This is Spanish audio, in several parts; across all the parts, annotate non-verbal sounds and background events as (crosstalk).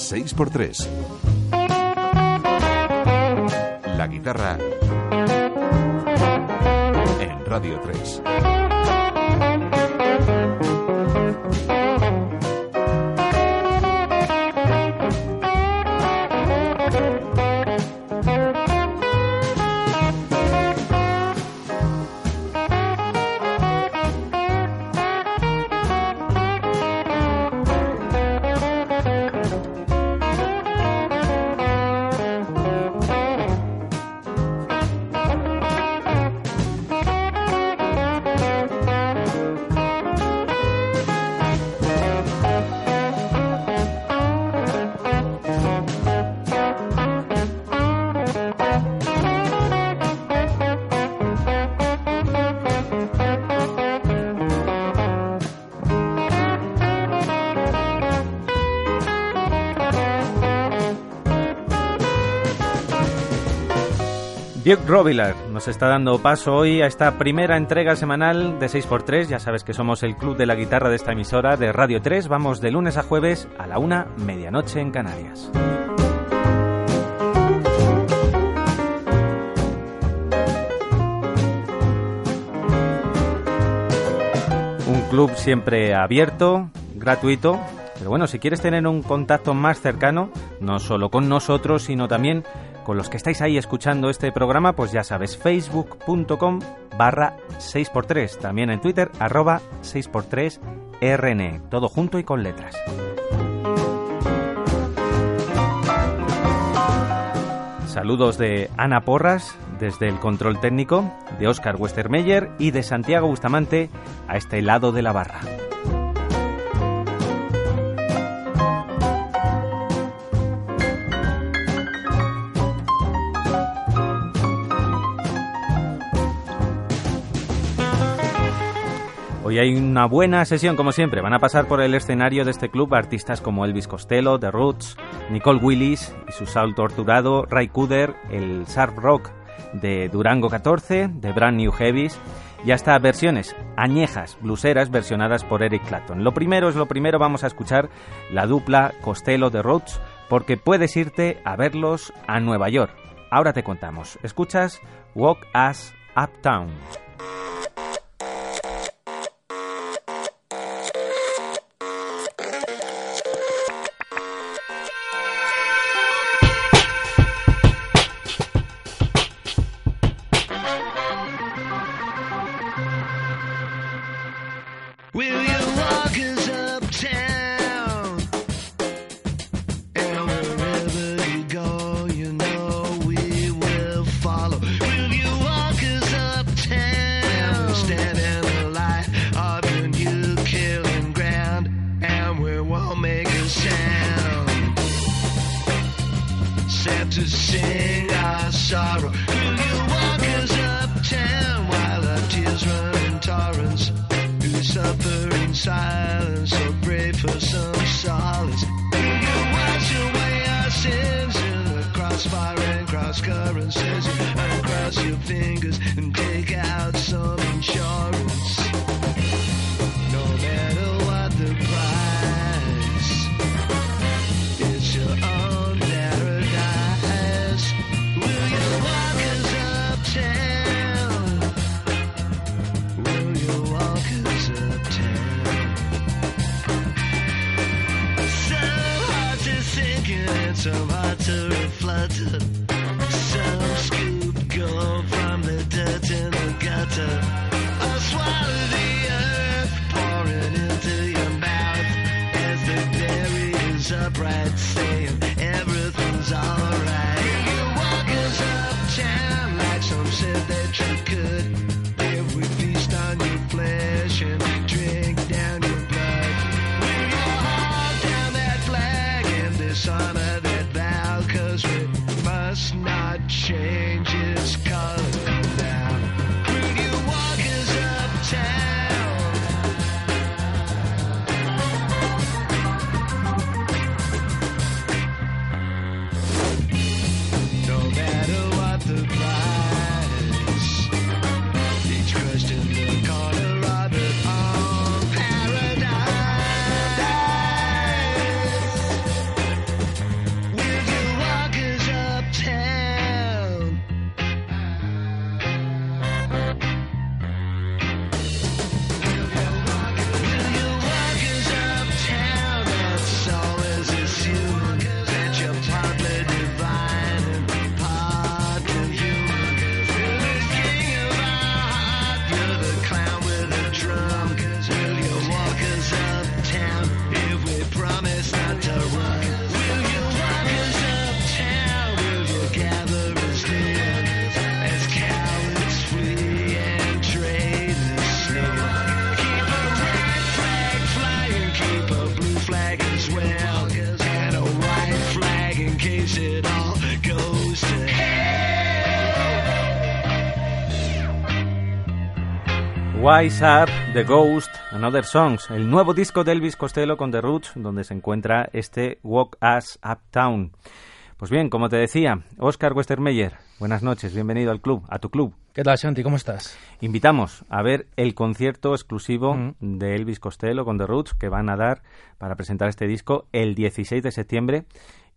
6x3. La guitarra en Radio 3. Duke Robillard nos está dando paso hoy a esta primera entrega semanal de 6x3. Ya sabes que somos el club de la guitarra de esta emisora de Radio 3. Vamos de lunes a jueves a la una medianoche en Canarias. Un club siempre abierto, gratuito. Pero bueno, si quieres tener un contacto más cercano, no solo con nosotros, sino también con los que estáis ahí escuchando este programa, pues ya sabes, facebook.com barra 6x3, también en Twitter, arroba 6x3rn, todo junto y con letras. Saludos de Ana Porras desde el control técnico, de Óscar Westermeyer y de Santiago Bustamante a este lado de la barra. Hoy hay una buena sesión, como siempre. Van a pasar por el escenario de este club artistas como Elvis Costello, The Roots, Nicole Willis y su Saul Torturado, Ray Cooder, el Sharp Rock de Durango 14, de Brand New Heavies y hasta versiones añejas, bluseras versionadas por Eric Clapton. Lo primero es lo primero, vamos a escuchar la dupla Costello de Roots porque puedes irte a verlos a Nueva York. Ahora te contamos. Escuchas Walk Us Uptown. Wise Up, The Ghost, Another Songs, el nuevo disco de Elvis Costello con The Roots, donde se encuentra este Walk Us Uptown. Pues bien, como te decía, Oscar Westermeyer, buenas noches, bienvenido al club, a tu club. ¿Qué tal, Santi? ¿Cómo estás? Invitamos a ver el concierto exclusivo de Elvis Costello con The Roots que van a dar para presentar este disco el 16 de septiembre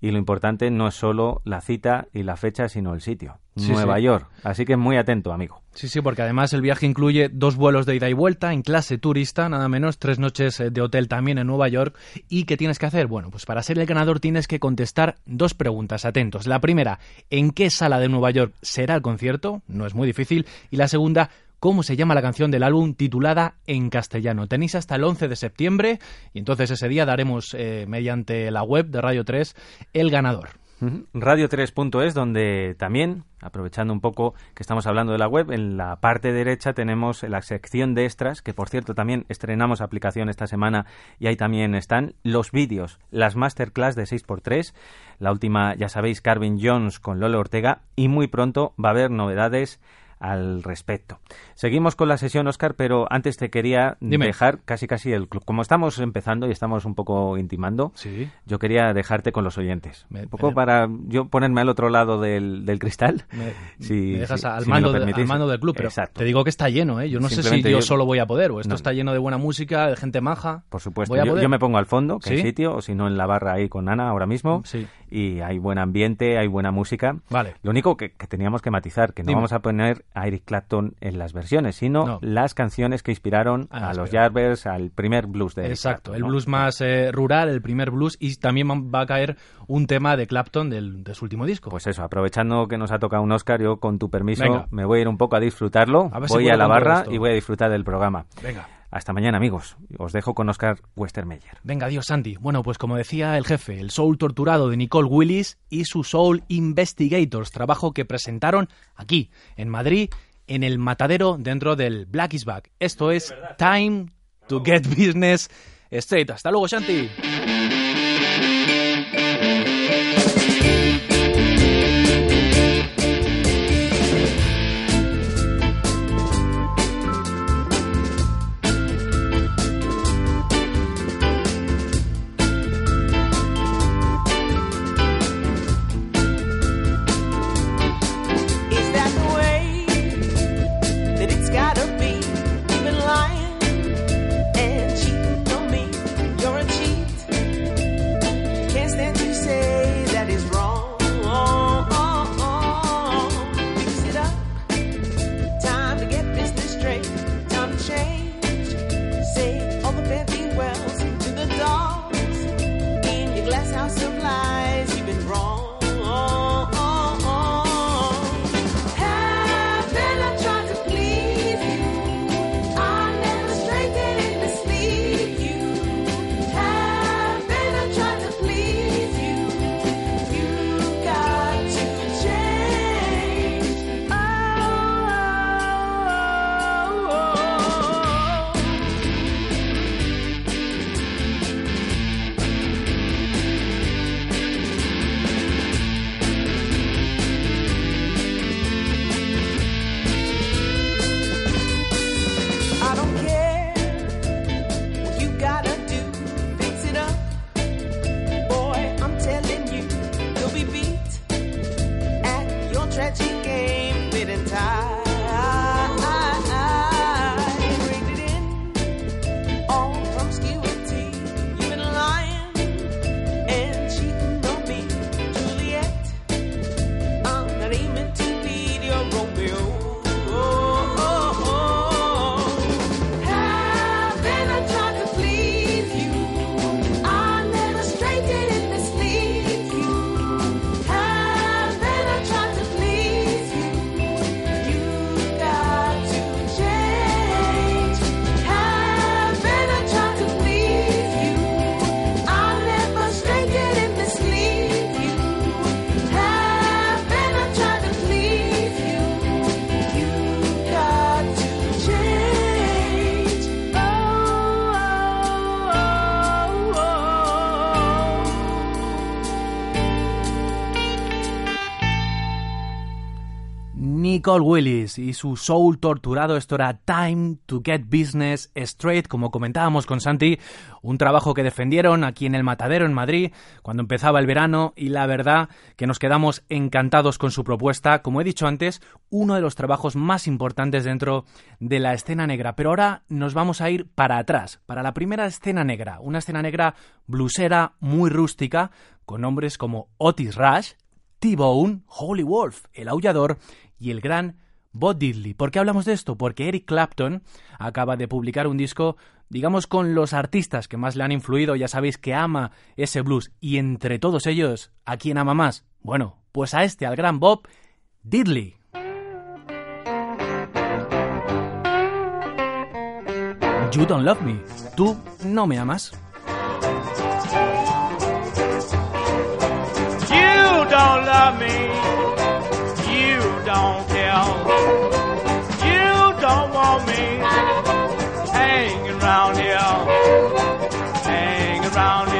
y lo importante no es solo la cita y la fecha, sino el sitio, Nueva York. Así que muy atento, amigo. Sí, sí, porque además el viaje incluye dos vuelos de ida y vuelta en clase turista, nada menos, tres noches eh, de hotel también en Nueva York. ¿Y qué tienes que hacer? Bueno, pues para ser el ganador tienes que contestar dos preguntas, atentos. La primera, ¿en qué sala de Nueva York será el concierto? No es muy difícil. Y la segunda, cómo se llama la canción del álbum titulada en castellano. Tenéis hasta el 11 de septiembre y entonces ese día daremos eh, mediante la web de Radio 3 el ganador. Radio3.es, donde también, aprovechando un poco que estamos hablando de la web, en la parte derecha tenemos la sección de extras, que por cierto también estrenamos aplicación esta semana y ahí también están los vídeos, las masterclass de 6x3, la última, ya sabéis, Carvin Jones con Lolo Ortega y muy pronto va a haber novedades al respecto. Seguimos con la sesión, Oscar, pero antes te quería dejar casi casi el club. Como estamos empezando y estamos un poco intimando, yo quería dejarte con los oyentes. un poco para yo ponerme al otro lado del, cristal. (laughs) Me, si, dejas al, mando del club, pero te digo que está lleno, ¿eh? Yo no sé si yo, solo voy a poder, o esto está lleno de buena música, de gente maja. Por supuesto, yo, me pongo al fondo, que hay sitio, o si no en la barra ahí con Ana ahora mismo. Y hay buen ambiente, hay buena música. Vale. Lo único que, teníamos que matizar, que no vamos a poner a Eric Clapton en las versiones, sino las canciones que inspiraron ah, a los Jarvers, al primer blues de Eric Exacto, el blues más eh, rural, el primer blues, y también va a caer un tema de Clapton del, de su último disco. Pues eso, aprovechando que nos ha tocado un Oscar, yo con tu permiso me voy a ir un poco a disfrutarlo, voy a la barra y voy a disfrutar del programa. Venga. Hasta mañana, amigos. Os dejo con Oscar Westermeyer. Venga, adiós, Sandy. Bueno, pues como decía el jefe, el Soul Torturado de Nicole Willis y su Soul Investigators, trabajo que presentaron aquí, en Madrid, en el matadero dentro del Black is Back. Esto es Time to Get Business Straight. Hasta luego, Shanti. Nicole Willis y su soul torturado, esto era Time to Get Business Straight, como comentábamos con Santi, un trabajo que defendieron aquí en el Matadero en Madrid cuando empezaba el verano y la verdad que nos quedamos encantados con su propuesta, como he dicho antes, uno de los trabajos más importantes dentro de la escena negra. Pero ahora nos vamos a ir para atrás, para la primera escena negra, una escena negra blusera muy rústica, con nombres como Otis Rush, T-Bone, Holy Wolf, El Aullador y el gran Bob Diddley. ¿Por qué hablamos de esto? Porque Eric Clapton acaba de publicar un disco, digamos, con los artistas que más le han influido. Ya sabéis que ama ese blues. Y entre todos ellos, ¿a quién ama más? Bueno, pues a este, al gran Bob Diddley. You don't love me. Tú no me amas. Around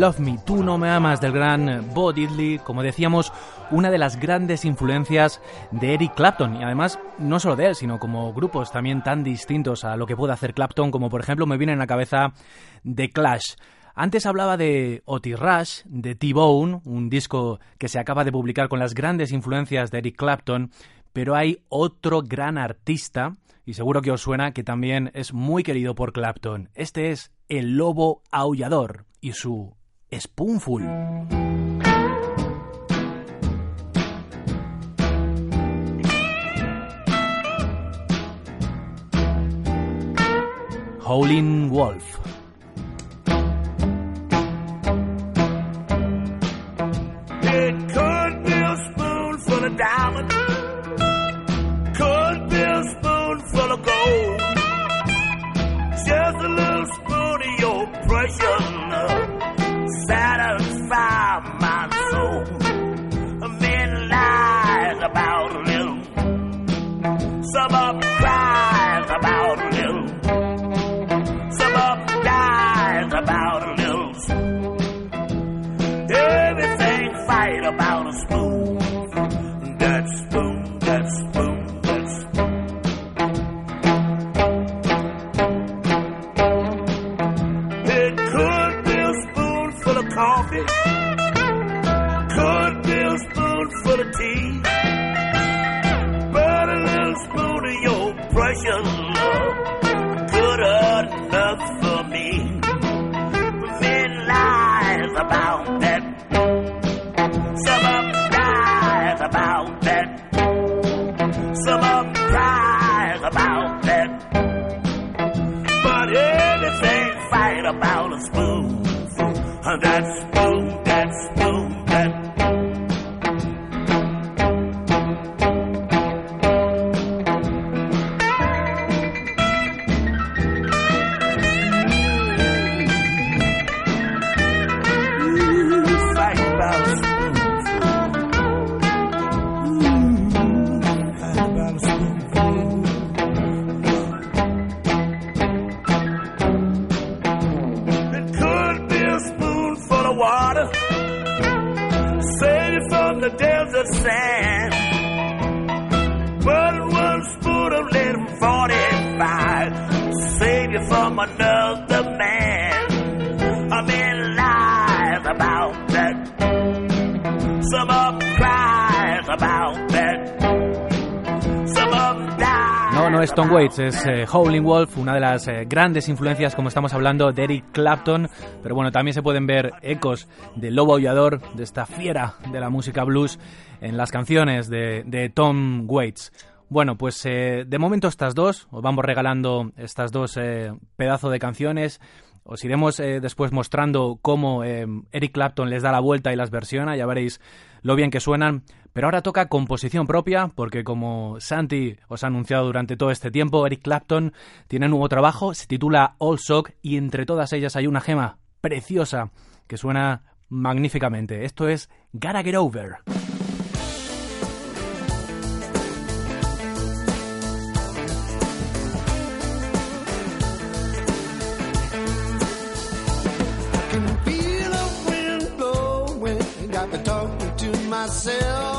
Love Me, Tú No Me Amas del gran Bo Diddley, como decíamos, una de las grandes influencias de Eric Clapton y además no solo de él, sino como grupos también tan distintos a lo que puede hacer Clapton, como por ejemplo me viene en la cabeza The Clash. Antes hablaba de Otis Rush, de T-Bone, un disco que se acaba de publicar con las grandes influencias de Eric Clapton, pero hay otro gran artista, y seguro que os suena, que también es muy querido por Clapton. Este es El Lobo Aullador y su Spoonful. Howling Wolf. It could be a spoonful of diamonds. Could be a spoonful of gold. Just a little spoon of your precious. Satisfy my soul. About a little. Some of I mean, lies about that. Some of them cries about that. Some of them die. No, no es Tom Waits, es eh, Howling Wolf, una de las eh, grandes influencias, como estamos hablando, de Eric Clapton. Pero bueno, también se pueden ver ecos del lobo aullador, de esta fiera de la música blues, en las canciones de, de Tom Waits. Bueno, pues eh, de momento estas dos, os vamos regalando estas dos eh, pedazos de canciones. Os iremos eh, después mostrando cómo eh, Eric Clapton les da la vuelta y las versiona, ya veréis lo bien que suenan. Pero ahora toca composición propia, porque como Santi os ha anunciado durante todo este tiempo, Eric Clapton tiene nuevo trabajo, se titula All Sock y entre todas ellas hay una gema preciosa que suena magníficamente. Esto es Gotta Get Over. Myself.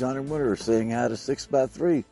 John and Winter are sitting out a six by three.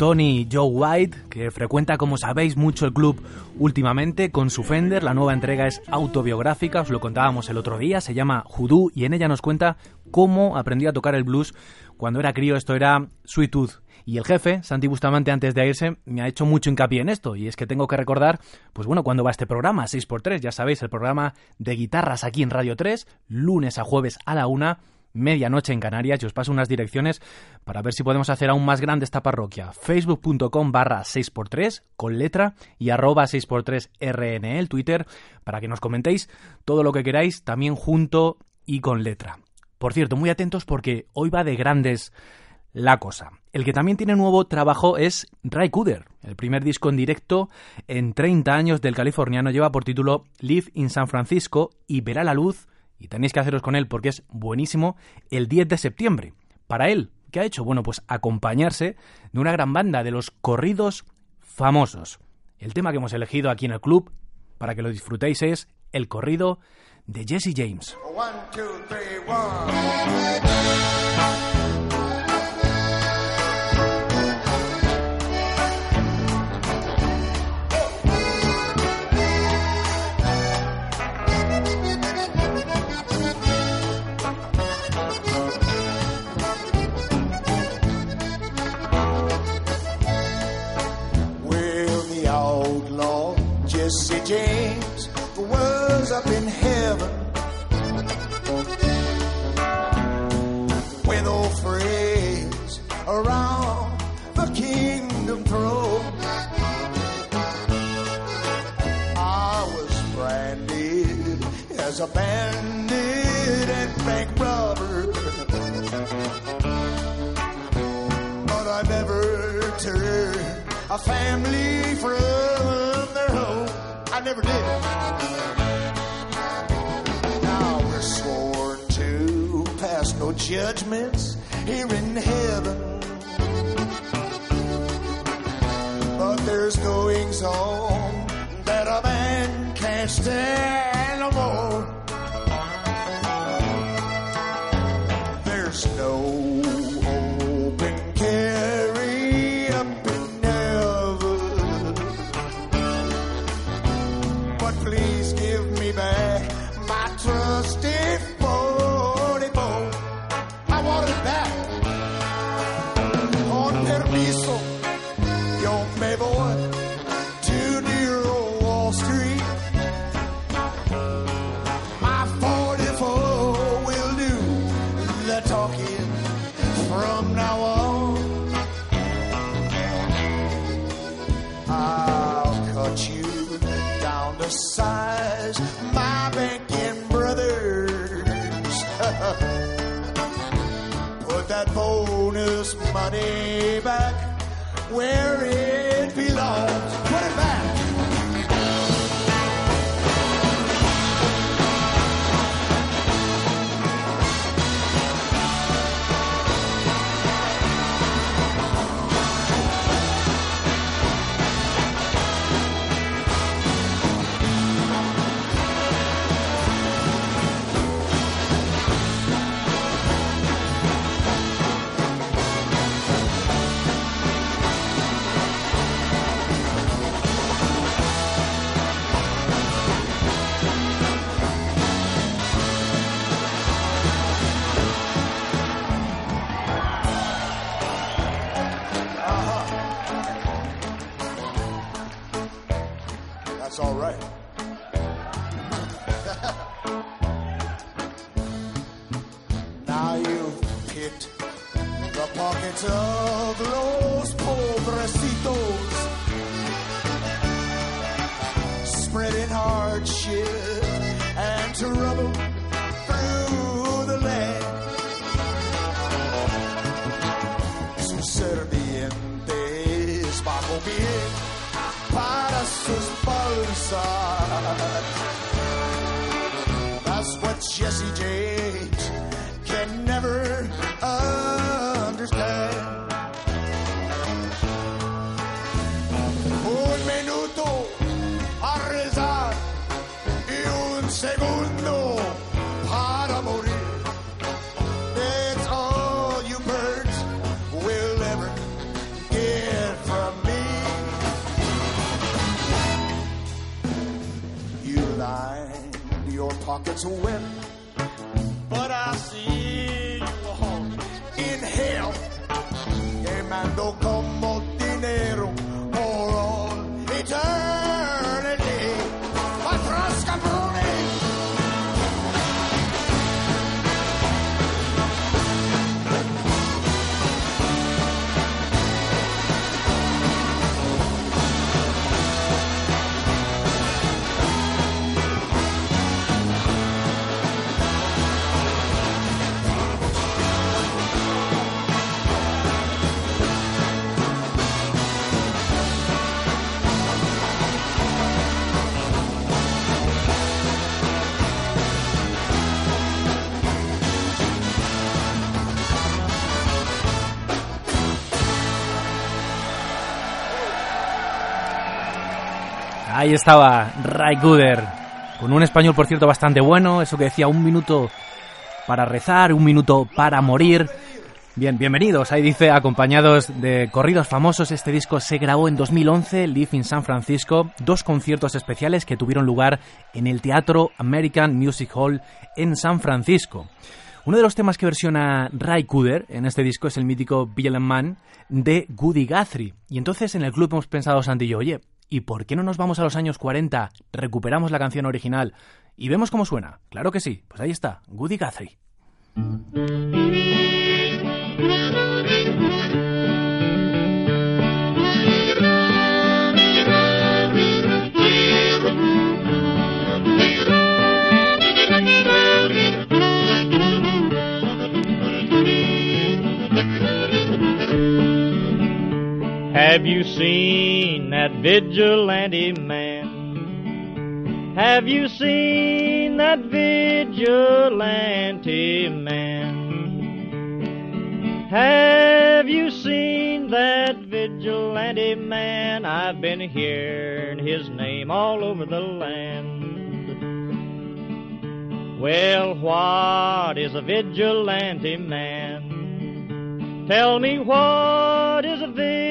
Tony Joe White, que frecuenta, como sabéis, mucho el club últimamente con su Fender. La nueva entrega es autobiográfica, os lo contábamos el otro día, se llama Hoodoo y en ella nos cuenta cómo aprendió a tocar el blues cuando era crío. Esto era Sweet Tooth. Y el jefe, Santi Bustamante, antes de irse, me ha hecho mucho hincapié en esto. Y es que tengo que recordar, pues bueno, cuando va este programa, 6x3, ya sabéis, el programa de guitarras aquí en Radio 3, lunes a jueves a la una medianoche en Canarias y os paso unas direcciones para ver si podemos hacer aún más grande esta parroquia. Facebook.com barra 6x3 con letra y arroba 6x3 RN el Twitter para que nos comentéis todo lo que queráis también junto y con letra. Por cierto, muy atentos porque hoy va de grandes la cosa. El que también tiene nuevo trabajo es Ray Cooder. El primer disco en directo en 30 años del californiano lleva por título Live in San Francisco y verá la luz y tenéis que haceros con él porque es buenísimo, el 10 de septiembre. Para él, ¿qué ha hecho? Bueno, pues acompañarse de una gran banda de los corridos famosos. El tema que hemos elegido aquí en el club, para que lo disfrutéis, es el corrido de Jesse James. Here in heaven. But there's goings on that a man can't stand Ahí estaba Ray Gooder, con un español, por cierto, bastante bueno. Eso que decía, un minuto para rezar, un minuto para morir. Bien, bienvenidos. Ahí dice, acompañados de corridos famosos, este disco se grabó en 2011, Live in San Francisco, dos conciertos especiales que tuvieron lugar en el Teatro American Music Hall en San Francisco. Uno de los temas que versiona Ray Cooder en este disco es el mítico Villain Man de Goody Guthrie. Y entonces en el club hemos pensado, Santi y yo, oye, ¿y por qué no nos vamos a los años 40, recuperamos la canción original y vemos cómo suena? Claro que sí, pues ahí está, Goody Guthrie. Have you seen that vigilante man? Have you seen that vigilante man? Have you seen that vigilante man? I've been hearing his name all over the land. Well, what is a vigilante man? Tell me what is a vigilante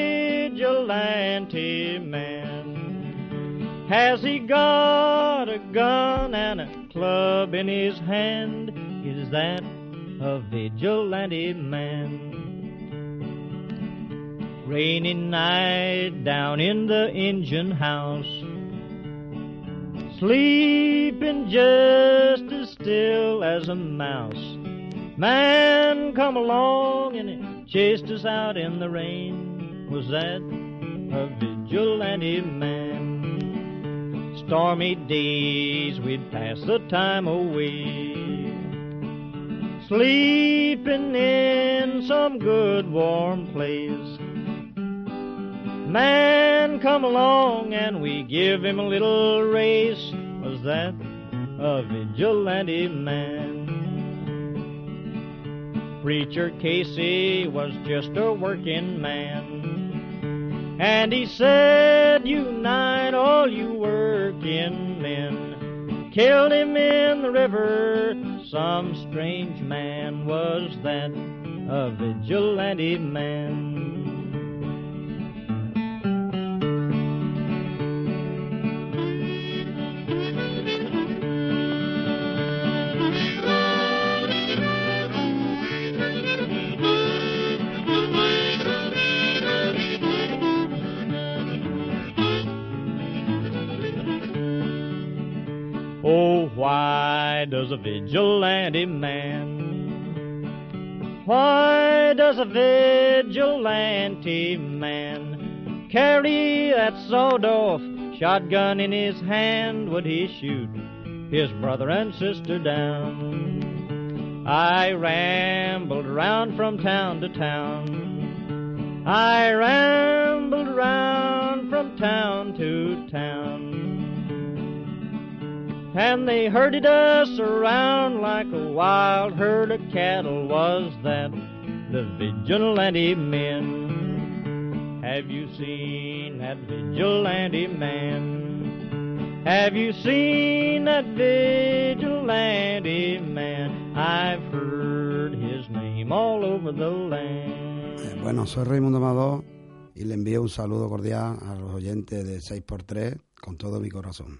man? Has he got a gun and a club in his hand? Is that a vigilante man? Rainy night down in the engine house, sleeping just as still as a mouse. Man come along and chased us out in the rain. Was that a vigilante man? Stormy days we'd pass the time away. Sleeping in some good warm place. Man come along and we give him a little race. Was that a vigilante man? Preacher Casey was just a working man. And he said, Unite all you working men. Killed him in the river. Some strange man was that, a vigilante man. Does a vigilante man? Why does a vigilante man carry that sawed-off shotgun in his hand? Would he shoot his brother and sister down? I rambled round from town to town. I rambled round from town to town. And they herded us around like a wild herd of cattle. Was that the vigilante men? Have you seen that vigilante man? Have you seen that vigilante man? I've heard his name all over the land. Eh, Bueno, soy Raimundo Amador y le envío un saludo cordial a los oyentes de 6x3 con todo mi corazón.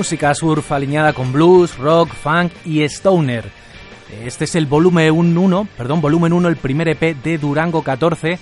Música surf alineada con blues, rock, funk y stoner. Este es el volumen 1, perdón, volumen 1, el primer EP de Durango 14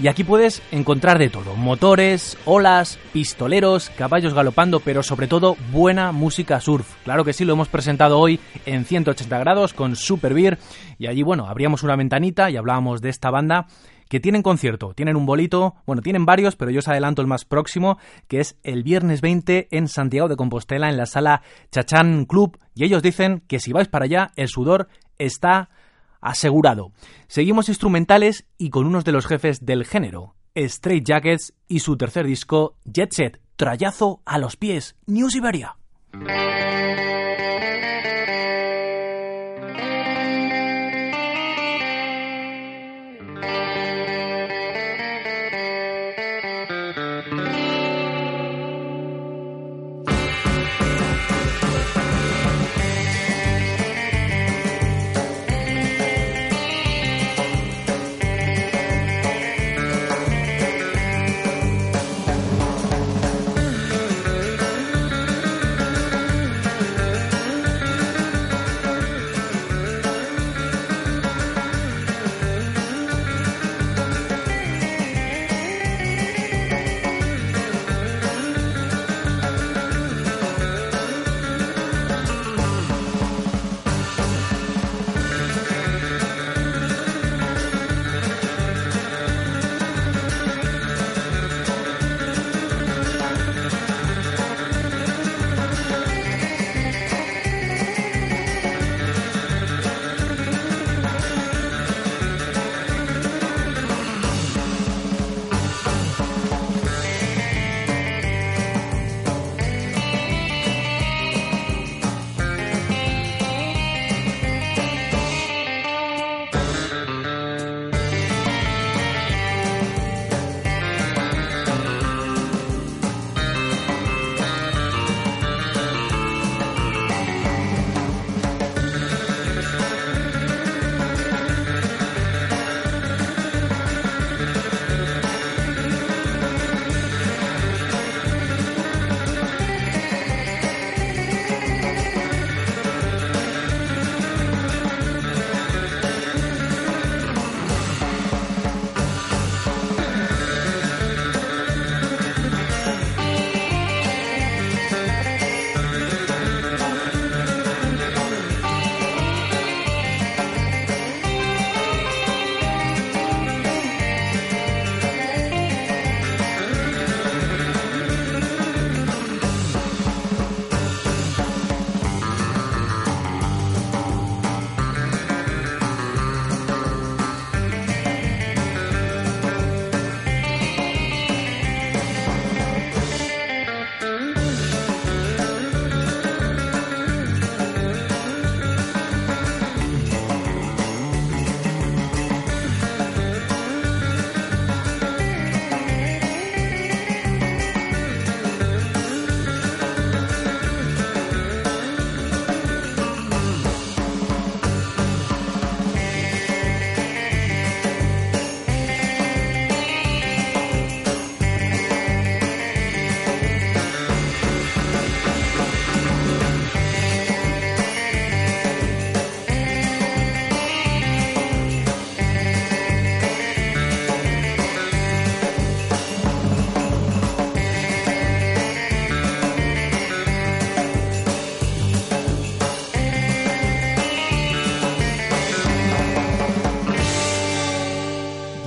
y aquí puedes encontrar de todo, motores, olas, pistoleros, caballos galopando, pero sobre todo buena música surf. Claro que sí, lo hemos presentado hoy en 180 grados con Super Beer y allí, bueno, abríamos una ventanita y hablábamos de esta banda que tienen concierto, tienen un bolito, bueno, tienen varios, pero yo os adelanto el más próximo, que es el viernes 20 en Santiago de Compostela, en la sala Chachán Club, y ellos dicen que si vais para allá, el sudor está asegurado. Seguimos instrumentales y con unos de los jefes del género, Straight Jackets y su tercer disco, Jet Set, Trayazo a los pies, New Siberia.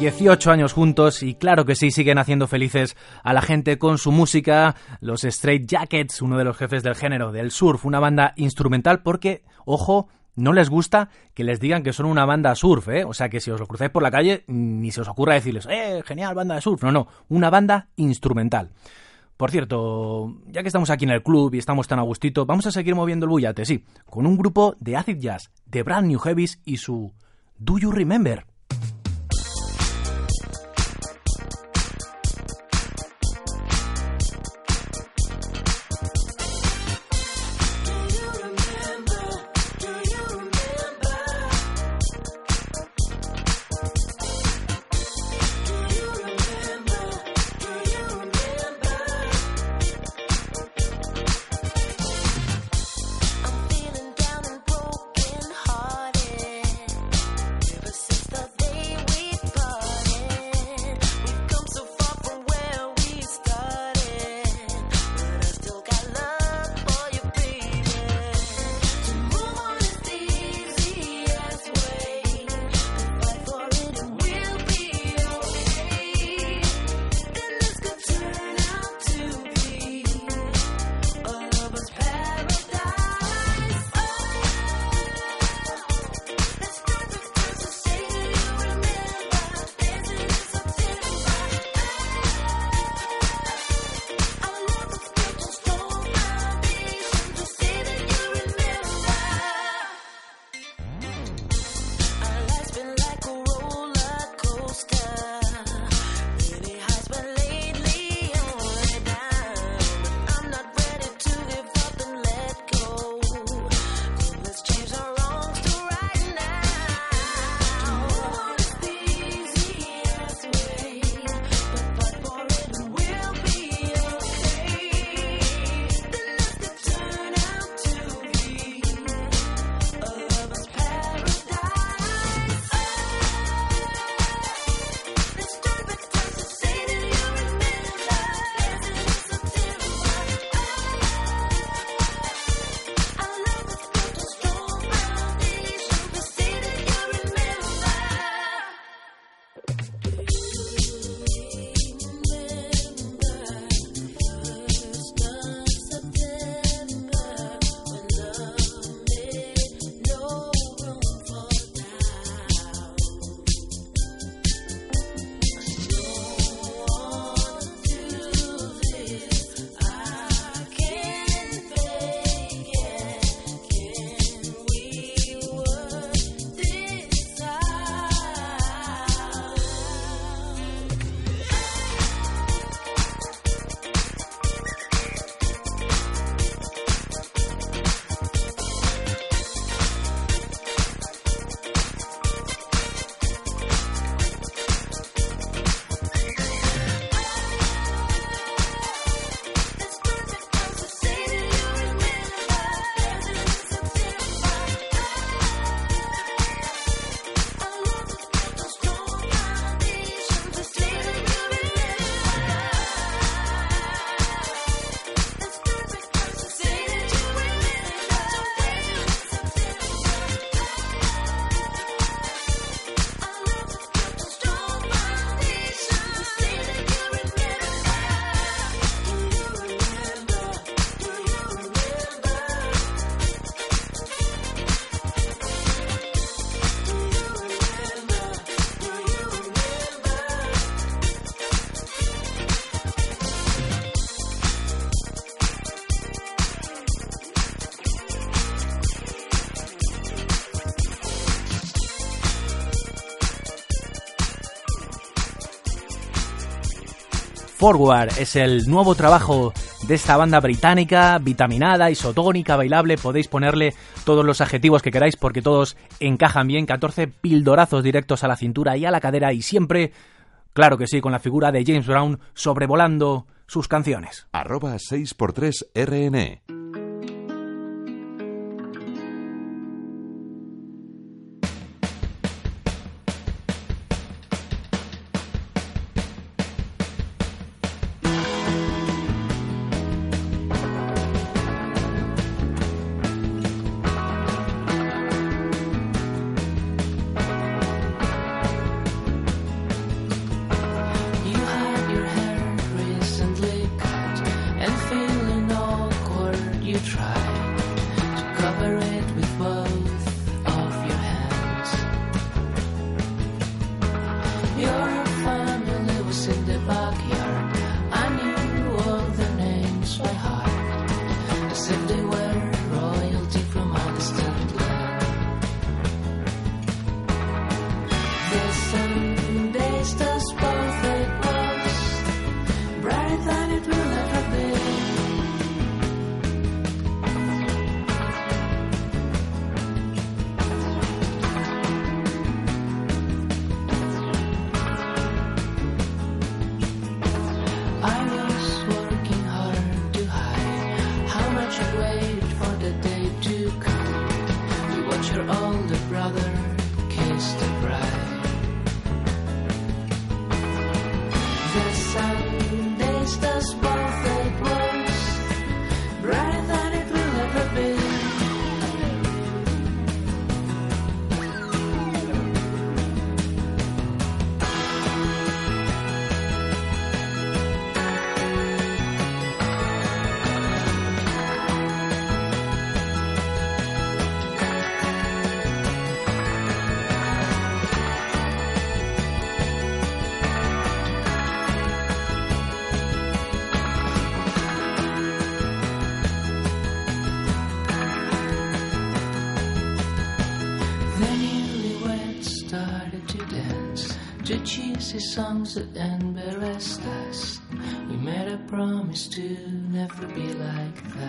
Dieciocho años juntos y claro que sí, siguen haciendo felices a la gente con su música. Los Straight Jackets, uno de los jefes del género del surf, una banda instrumental porque, ojo, no les gusta que les digan que son una banda surf, ¿eh? O sea, que si os lo cruzáis por la calle, ni se os ocurra decirles, ¡eh, genial, banda de surf! No, no, una banda instrumental. Por cierto, ya que estamos aquí en el club y estamos tan a gustito, vamos a seguir moviendo el bullate, sí, con un grupo de acid jazz, de Brand New Heavies y su Do You Remember? Forward es el nuevo trabajo de esta banda británica, vitaminada, isotónica, bailable. Podéis ponerle todos los adjetivos que queráis porque todos encajan bien. 14 pildorazos directos a la cintura y a la cadera y siempre, claro que sí, con la figura de James Brown sobrevolando sus canciones. Arroba 6x3 RN. Watch your older brother kiss songs that embarrassed us. We made a promise to never be like that.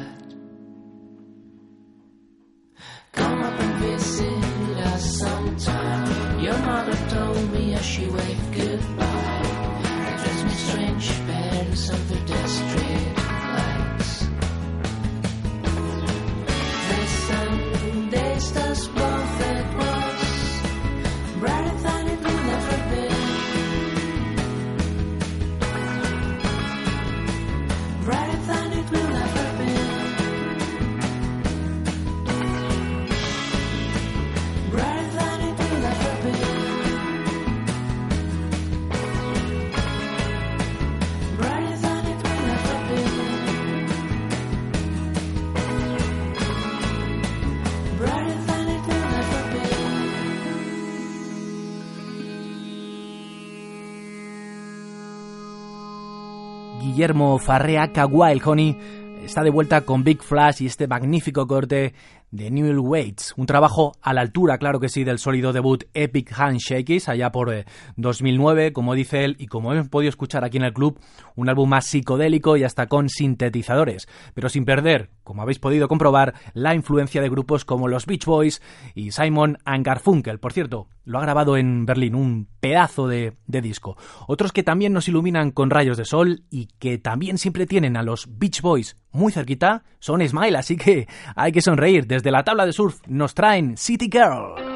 Guillermo Farrea Wild Honey está de vuelta con Big Flash y este magnífico corte de Newell Waits. Un trabajo a la altura, claro que sí, del sólido debut Epic Handshakes allá por eh, 2009, como dice él, y como hemos podido escuchar aquí en el club, un álbum más psicodélico y hasta con sintetizadores, pero sin perder, como habéis podido comprobar, la influencia de grupos como los Beach Boys y Simon Garfunkel. Por cierto, lo ha grabado en Berlín, un pedazo de, de disco. Otros que también nos iluminan con rayos de sol y que también siempre tienen a los Beach Boys muy cerquita son Smile, así que hay que sonreír. Desde la tabla de surf nos traen City Girl.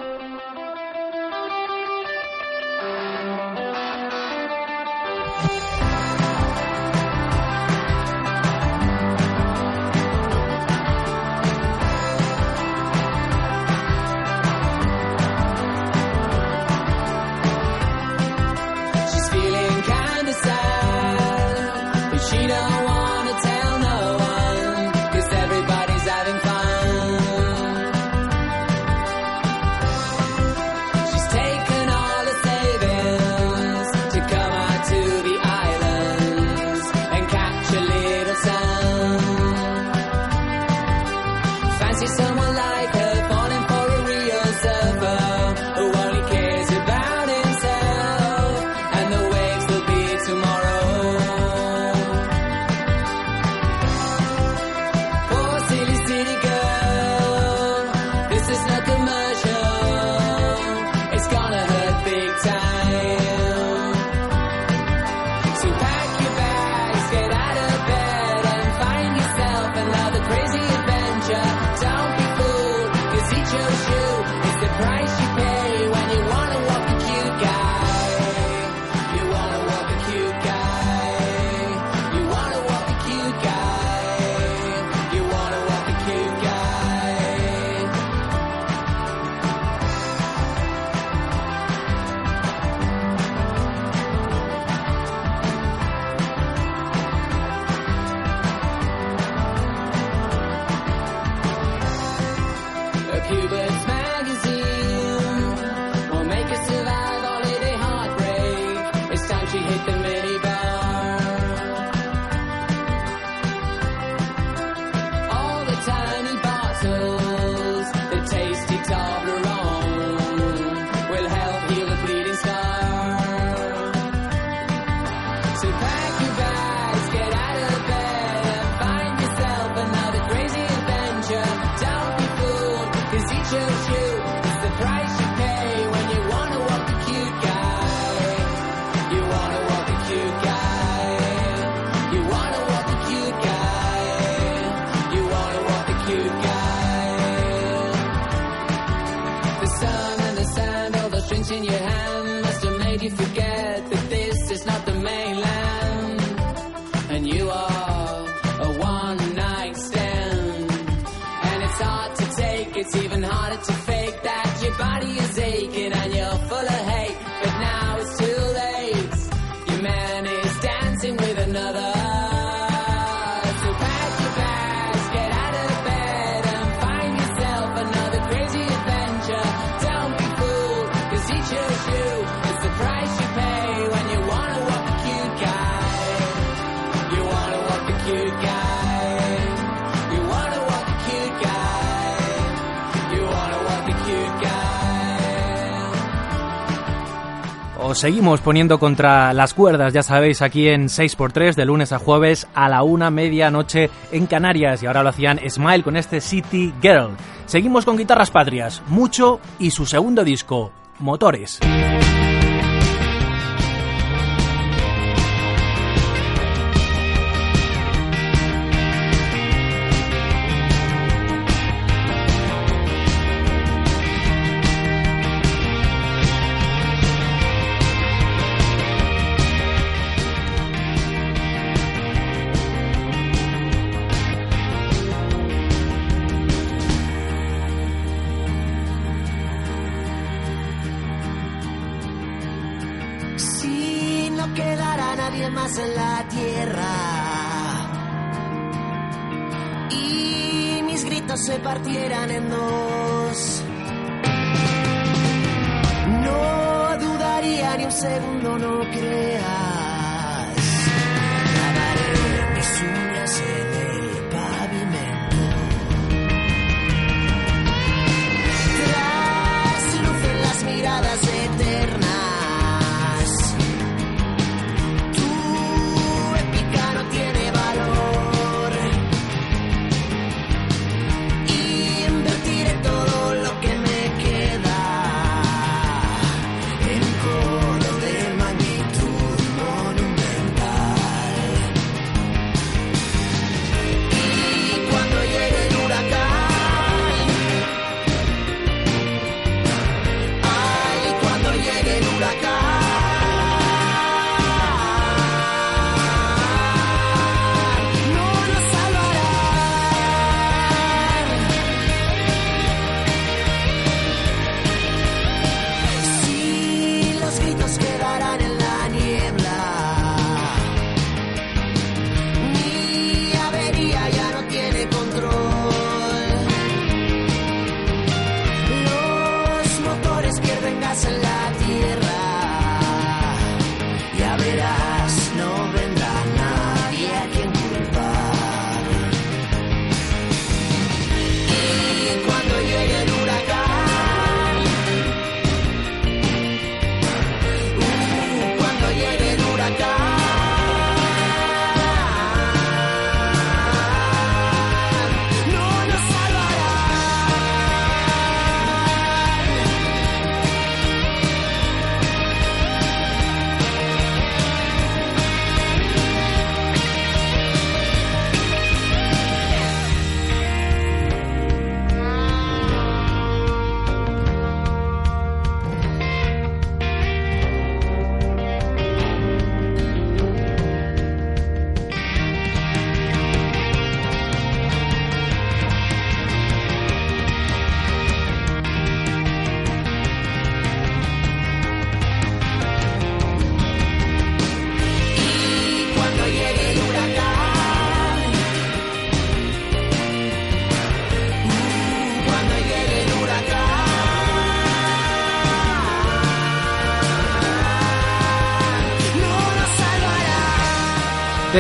Os seguimos poniendo contra las cuerdas, ya sabéis, aquí en 6x3 de lunes a jueves a la una medianoche en Canarias y ahora lo hacían Smile con este City Girl. Seguimos con guitarras patrias, mucho y su segundo disco, Motores.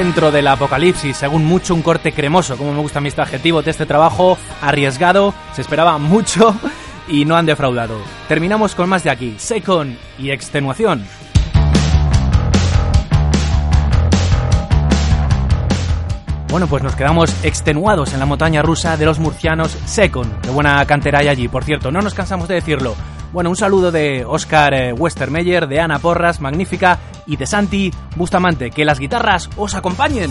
Dentro del apocalipsis, según mucho un corte cremoso, como me gusta a mí este adjetivo de este trabajo, arriesgado, se esperaba mucho y no han defraudado. Terminamos con más de aquí, Second y Extenuación. Bueno, pues nos quedamos extenuados en la montaña rusa de los murcianos Second. Qué buena cantera hay allí, por cierto, no nos cansamos de decirlo. Bueno, un saludo de Oscar eh, Westermeyer, de Ana Porras, magnífica, y de Santi Bustamante. Que las guitarras os acompañen.